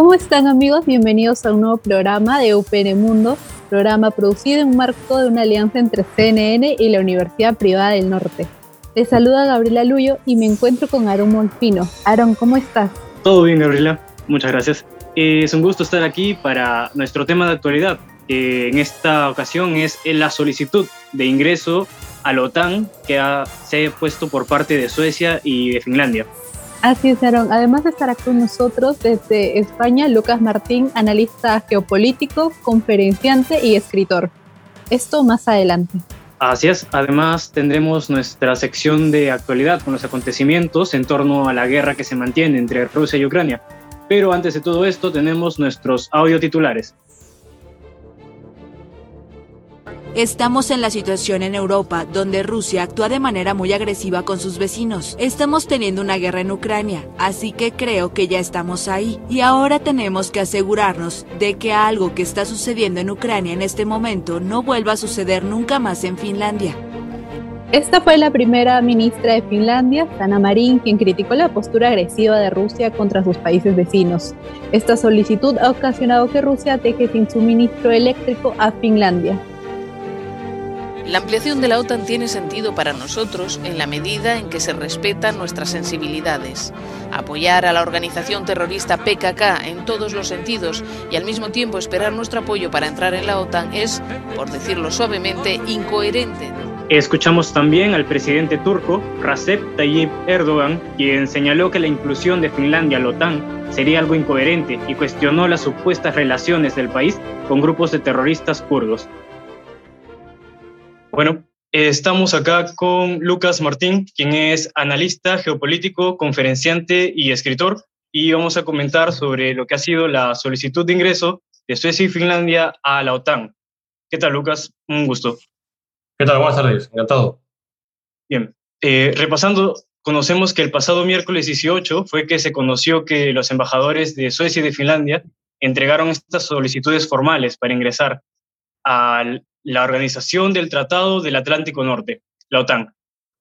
¿Cómo están amigos? Bienvenidos a un nuevo programa de UPN Mundo, programa producido en marco de una alianza entre CNN y la Universidad Privada del Norte. Les saluda Gabriela Luyo y me encuentro con Aaron Molfino. Aaron, ¿cómo estás? Todo bien, Gabriela. Muchas gracias. Es un gusto estar aquí para nuestro tema de actualidad, que en esta ocasión es la solicitud de ingreso a la OTAN que ha, se ha puesto por parte de Suecia y de Finlandia. Así es, Aaron. Además estará con nosotros desde España Lucas Martín, analista geopolítico, conferenciante y escritor. Esto más adelante. Así es. Además tendremos nuestra sección de actualidad con los acontecimientos en torno a la guerra que se mantiene entre Rusia y Ucrania. Pero antes de todo esto tenemos nuestros audio titulares. Estamos en la situación en Europa donde Rusia actúa de manera muy agresiva con sus vecinos. Estamos teniendo una guerra en Ucrania, así que creo que ya estamos ahí. Y ahora tenemos que asegurarnos de que algo que está sucediendo en Ucrania en este momento no vuelva a suceder nunca más en Finlandia. Esta fue la primera ministra de Finlandia, Sanna Marin, quien criticó la postura agresiva de Rusia contra sus países vecinos. Esta solicitud ha ocasionado que Rusia deje sin suministro eléctrico a Finlandia. La ampliación de la OTAN tiene sentido para nosotros en la medida en que se respetan nuestras sensibilidades. Apoyar a la organización terrorista PKK en todos los sentidos y al mismo tiempo esperar nuestro apoyo para entrar en la OTAN es, por decirlo suavemente, incoherente. Escuchamos también al presidente turco, Recep Tayyip Erdogan, quien señaló que la inclusión de Finlandia a la OTAN sería algo incoherente y cuestionó las supuestas relaciones del país con grupos de terroristas kurdos. Bueno, estamos acá con Lucas Martín, quien es analista geopolítico, conferenciante y escritor, y vamos a comentar sobre lo que ha sido la solicitud de ingreso de Suecia y Finlandia a la OTAN. ¿Qué tal, Lucas? Un gusto. ¿Qué tal? Buenas tardes. Encantado. Bien. Eh, repasando, conocemos que el pasado miércoles 18 fue que se conoció que los embajadores de Suecia y de Finlandia entregaron estas solicitudes formales para ingresar al la Organización del Tratado del Atlántico Norte, la OTAN.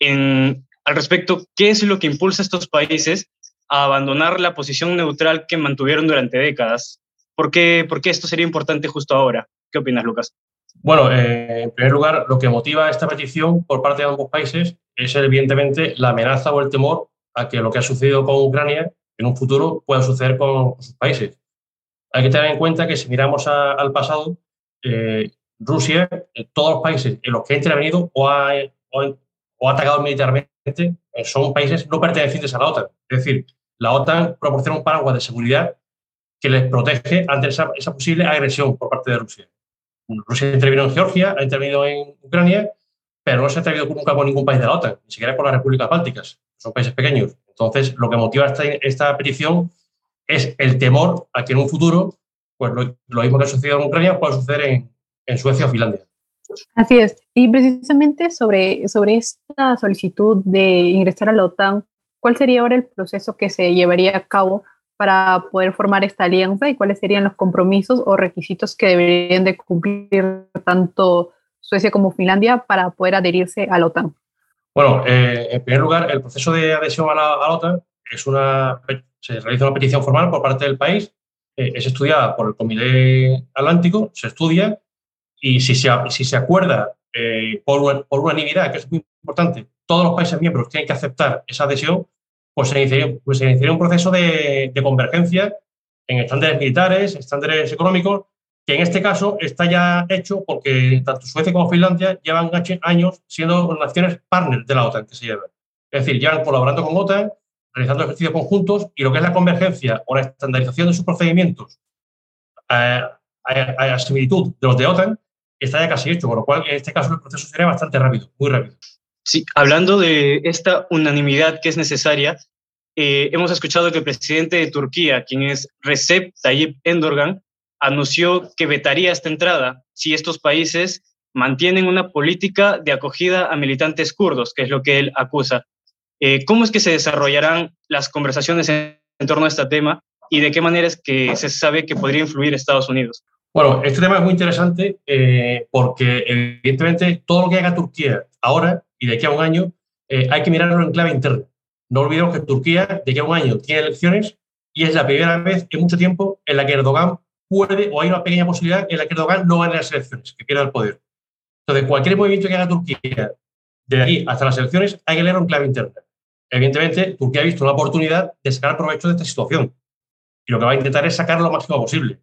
Al respecto, ¿qué es lo que impulsa a estos países a abandonar la posición neutral que mantuvieron durante décadas? ¿Por qué, por qué esto sería importante justo ahora? ¿Qué opinas, Lucas? Bueno, eh, en primer lugar, lo que motiva esta petición por parte de ambos países es evidentemente la amenaza o el temor a que lo que ha sucedido con Ucrania en un futuro pueda suceder con sus países. Hay que tener en cuenta que si miramos al pasado, eh, Rusia, todos los países en los que ha intervenido o ha, o atacado militarmente eh, son países no pertenecientes a la OTAN. Es decir, la OTAN proporciona un paraguas de seguridad que les protege ante esa, posible agresión por parte de Rusia. Rusia ha intervenido en Georgia, ha intervenido en Ucrania, pero no se ha atrevido nunca con ningún país de la OTAN, ni siquiera con las repúblicas bálticas, son países pequeños. Entonces, lo que motiva esta, esta petición es el temor a que en un futuro, pues lo, lo mismo que ha sucedido en Ucrania, pueda suceder en, en Suecia o Finlandia. Así es. Y precisamente sobre, sobre esta solicitud de ingresar a la OTAN, ¿cuál sería ahora el proceso que se llevaría a cabo para poder formar esta alianza y cuáles serían los compromisos o requisitos que deberían de cumplir tanto Suecia como Finlandia para poder adherirse a la OTAN? Bueno, eh, en primer lugar, el proceso de adhesión a la, OTAN es una, se realiza una petición formal por parte del país, eh, es estudiada por el Comité Atlántico, se estudia y si se, si se acuerda eh, por, por, unanimidad, que es muy importante, todos los países miembros tienen que aceptar esa adhesión, pues se iniciaría, pues se iniciaría un proceso de, de, convergencia en estándares militares, estándares económicos, que en este caso está ya hecho porque tanto Suecia como Finlandia llevan años siendo naciones partners de la OTAN, que se llama. Es decir, llevan colaborando con OTAN, realizando ejercicios conjuntos y lo que es la convergencia o la estandarización de sus procedimientos eh, a, a similitud de los de OTAN, está ya casi hecho, con lo cual en este caso el proceso sería bastante rápido, muy rápido. Sí, hablando de esta unanimidad que es necesaria, eh, hemos escuchado que el presidente de Turquía, quien es Recep Tayyip Erdogan, anunció que vetaría esta entrada si estos países mantienen una política de acogida a militantes kurdos, que es lo que él acusa. Eh, ¿Cómo es que se desarrollarán las conversaciones en, torno a este tema y de qué manera es que se sabe que podría influir Estados Unidos? Bueno, este tema es muy interesante eh, porque evidentemente todo lo que haga Turquía ahora y de aquí a un año eh, hay que mirarlo en clave interna. No olvidemos que Turquía de aquí a un año tiene elecciones y es la primera vez en mucho tiempo en la que Erdogan puede, o hay una pequeña posibilidad en la que Erdogan no gane las elecciones, que pierda el poder. Entonces, cualquier movimiento que haga Turquía de aquí hasta las elecciones hay que leerlo en clave interna. Evidentemente, Turquía ha visto una oportunidad de sacar provecho de esta situación y lo que va a intentar es sacar lo máximo posible.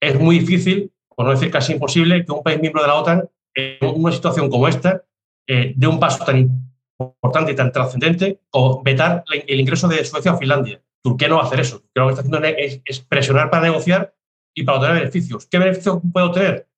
Es muy difícil, por no decir casi imposible, que un país miembro de la OTAN, en una situación como esta, eh, dé un paso tan importante y tan trascendente como vetar el ingreso de Suecia o Finlandia. Turquía no va a hacer eso. Lo que está haciendo es, presionar para negociar y para obtener beneficios. ¿Qué beneficios puede obtener?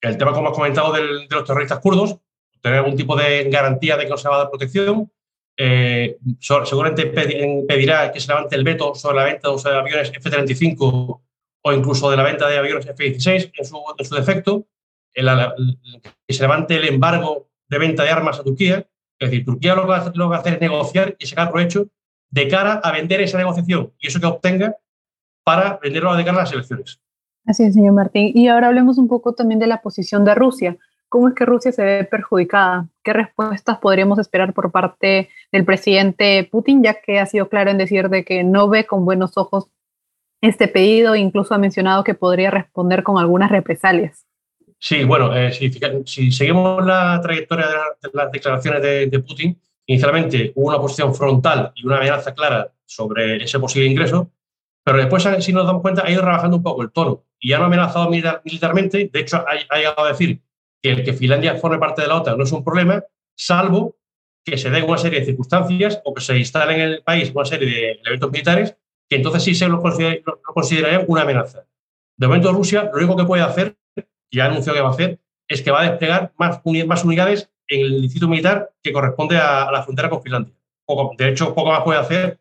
El tema, como has comentado, de los terroristas kurdos, tener algún tipo de garantía de que no se va a dar protección. Eh, seguramente pedirá que se levante el veto sobre la venta de aviones F-35 o incluso de la venta de aviones F-16 en su, en su defecto, que se levante el embargo de venta de armas a Turquía. Es decir, Turquía lo que, va a hacer es negociar y sacar provecho de cara a vender esa negociación y eso que obtenga para venderlo de cara a las elecciones. Así es, señor Martín. Y ahora hablemos un poco también de la posición de Rusia. ¿Cómo es que Rusia se ve perjudicada? ¿Qué respuestas podríamos esperar por parte del presidente Putin, ya que ha sido claro en decir de que no ve con buenos ojos este pedido, incluso ha mencionado que podría responder con algunas represalias? Sí, bueno, eh, si, seguimos la trayectoria de, las declaraciones de, Putin, inicialmente hubo una posición frontal y una amenaza clara sobre ese posible ingreso, pero después, si nos damos cuenta, ha ido rebajando un poco el tono y ya no ha amenazado militarmente. De hecho, ha, llegado a decir que el que Finlandia forme parte de la OTAN no es un problema, salvo que se den una serie de circunstancias o que se instalen en el país una serie de elementos militares que entonces sí se lo, considerarían una amenaza. De momento, Rusia lo único que puede hacer ya anunció que va a hacer, es que va a desplegar más, más unidades en el distrito militar que corresponde a, la frontera con Finlandia. de hecho, poco más puede hacer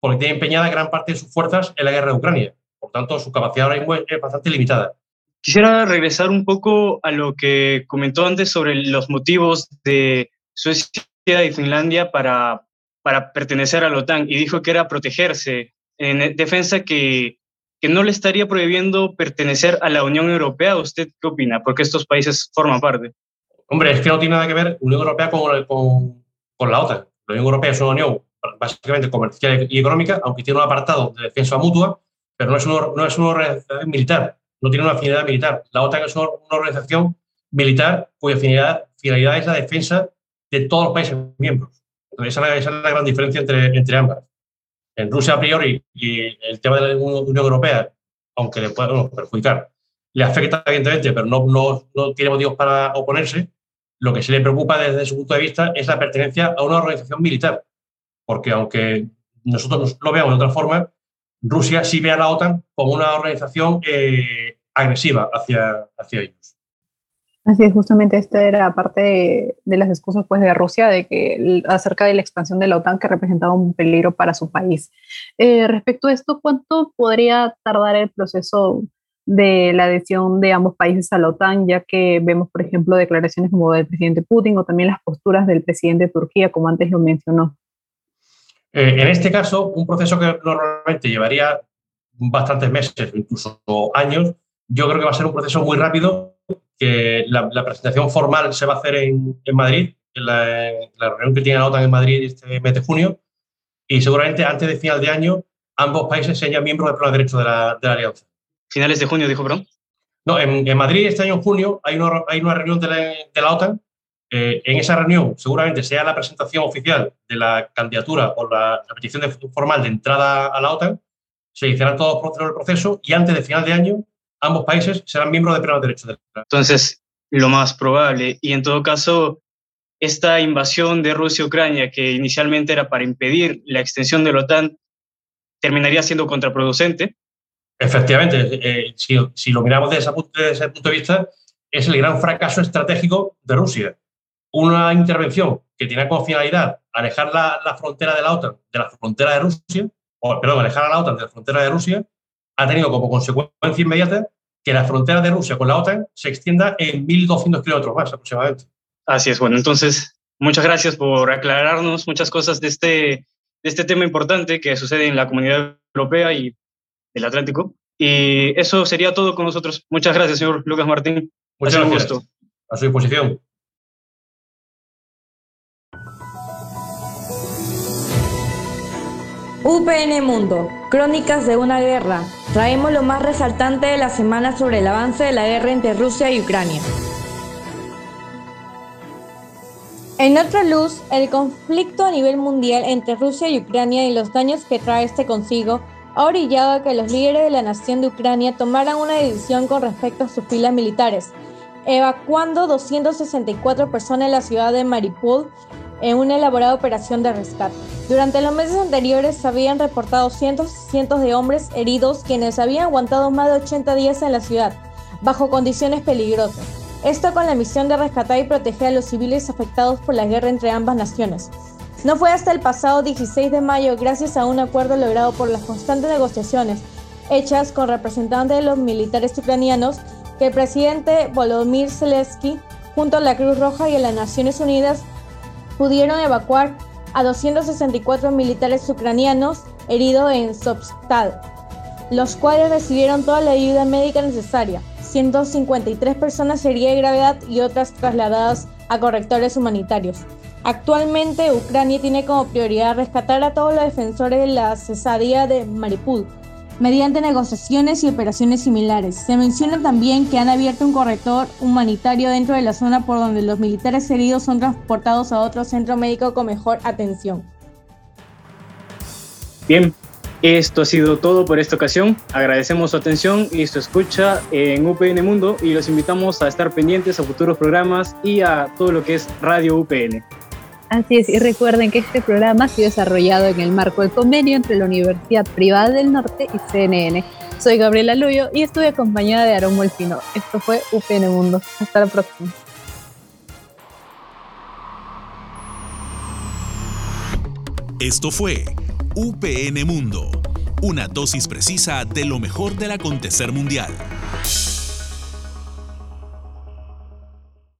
porque tiene empeñada gran parte de sus fuerzas en la guerra de Ucrania. Por tanto, su capacidad ahora mismo es bastante limitada. Quisiera regresar un poco a lo que comentó antes sobre los motivos de Suecia y Finlandia para, para pertenecer a la OTAN y dijo que era protegerse en defensa que que no le estaría prohibiendo pertenecer a la Unión Europea. ¿Usted qué opina? Porque estos países forman parte. Hombre, es que no tiene nada que ver Unión Europea con, con, con la OTAN. La Unión Europea es una unión básicamente comercial y económica, aunque tiene un apartado de defensa mutua, pero no es, una, no es una organización militar, no tiene una afinidad militar. La OTAN es una, organización militar cuya finalidad, finalidad, es la defensa de todos los países miembros. Entonces, esa, es la gran diferencia entre, entre ambas en Rusia a priori y el tema de la Unión Europea, aunque le pueda perjudicar, le afecta evidentemente, pero no, no, no, tiene motivos para oponerse, lo que se le preocupa desde su punto de vista es la pertenencia a una organización militar, porque aunque nosotros lo veamos de otra forma, Rusia sí ve a la OTAN como una organización eh, agresiva hacia, hacia ellos. Así es, justamente esta era parte de, las excusas pues, de Rusia de que, acerca de la expansión de la OTAN que representaba un peligro para su país. Eh, respecto a esto, ¿cuánto podría tardar el proceso de la adhesión de ambos países a la OTAN, ya que vemos, por ejemplo, declaraciones como del presidente Putin o también las posturas del presidente de Turquía, como antes lo mencionó? Eh, en este caso, un proceso que normalmente llevaría bastantes meses, incluso años, yo creo que va a ser un proceso muy rápido que la, presentación formal se va a hacer en, en Madrid, en la, reunión que tiene la OTAN en Madrid este mes de junio, y seguramente antes de final de año ambos países sean miembros del plano de derecho de la, de la alianza. ¿Finales de junio, dijo Bron? No, en, en, Madrid este año en junio hay una, hay una reunión de la, de la OTAN. Eh, en esa reunión seguramente sea la presentación oficial de la candidatura o la, petición de, formal de entrada a la OTAN. Se iniciarán todos los proceso y antes de final de año ambos países serán miembros de pleno derecho. De Entonces, lo más probable, y en todo caso, esta invasión de Rusia a Ucrania, que inicialmente era para impedir la extensión de la OTAN, terminaría siendo contraproducente. Efectivamente, eh, si, lo miramos desde ese, punto de vista, es el gran fracaso estratégico de Rusia. Una intervención que tiene como finalidad alejar la, la frontera de la OTAN de la frontera de Rusia, o perdón, alejar a la OTAN de la frontera de Rusia, ha tenido como consecuencia inmediata que la frontera de Rusia con la OTAN se extienda en 1.200 kilómetros más aproximadamente. Así es, bueno, entonces muchas gracias por aclararnos muchas cosas de este, de este tema importante que sucede en la comunidad europea y del Atlántico. Y eso sería todo con nosotros. Muchas gracias, señor Lucas Martín. Muchas gracias. Gusto. A su disposición. UPN Mundo, Crónicas de una guerra. Traemos lo más resaltante de la semana sobre el avance de la guerra entre Rusia y Ucrania. En otra luz, el conflicto a nivel mundial entre Rusia y Ucrania y los daños que trae este consigo ha orillado a que los líderes de la nación de Ucrania tomaran una decisión con respecto a sus filas militares, evacuando 264 personas de la ciudad de Mariupol en una elaborada operación de rescate. Durante los meses anteriores se habían reportado cientos y cientos de hombres heridos quienes habían aguantado más de 80 días en la ciudad, bajo condiciones peligrosas. Esto con la misión de rescatar y proteger a los civiles afectados por la guerra entre ambas naciones. No fue hasta el pasado 16 de mayo, gracias a un acuerdo logrado por las constantes negociaciones hechas con representantes de los militares ucranianos, que el presidente Volodymyr Zelensky, junto a la Cruz Roja y a las Naciones Unidas, pudieron evacuar a 264 militares ucranianos heridos en Sobstal, los cuales recibieron toda la ayuda médica necesaria. 153 personas heridas de gravedad y otras trasladadas a correctores humanitarios. Actualmente Ucrania tiene como prioridad rescatar a todos los defensores de la cesadía de Mariupol, mediante negociaciones y operaciones similares. Se menciona también que han abierto un corrector humanitario dentro de la zona por donde los militares heridos son transportados a otro centro médico con mejor atención. Bien, esto ha sido todo por esta ocasión. Agradecemos su atención y su escucha en UPN Mundo y los invitamos a estar pendientes a futuros programas y a todo lo que es Radio UPN. Así es, y recuerden que este programa ha sido desarrollado en el marco del convenio entre la Universidad Privada del Norte y CNN. Soy Gabriela Luyo y estuve acompañada de Aaron Molfino. Esto fue UPN Mundo. Hasta la próxima. Esto fue UPN Mundo, una dosis precisa de lo mejor del acontecer mundial.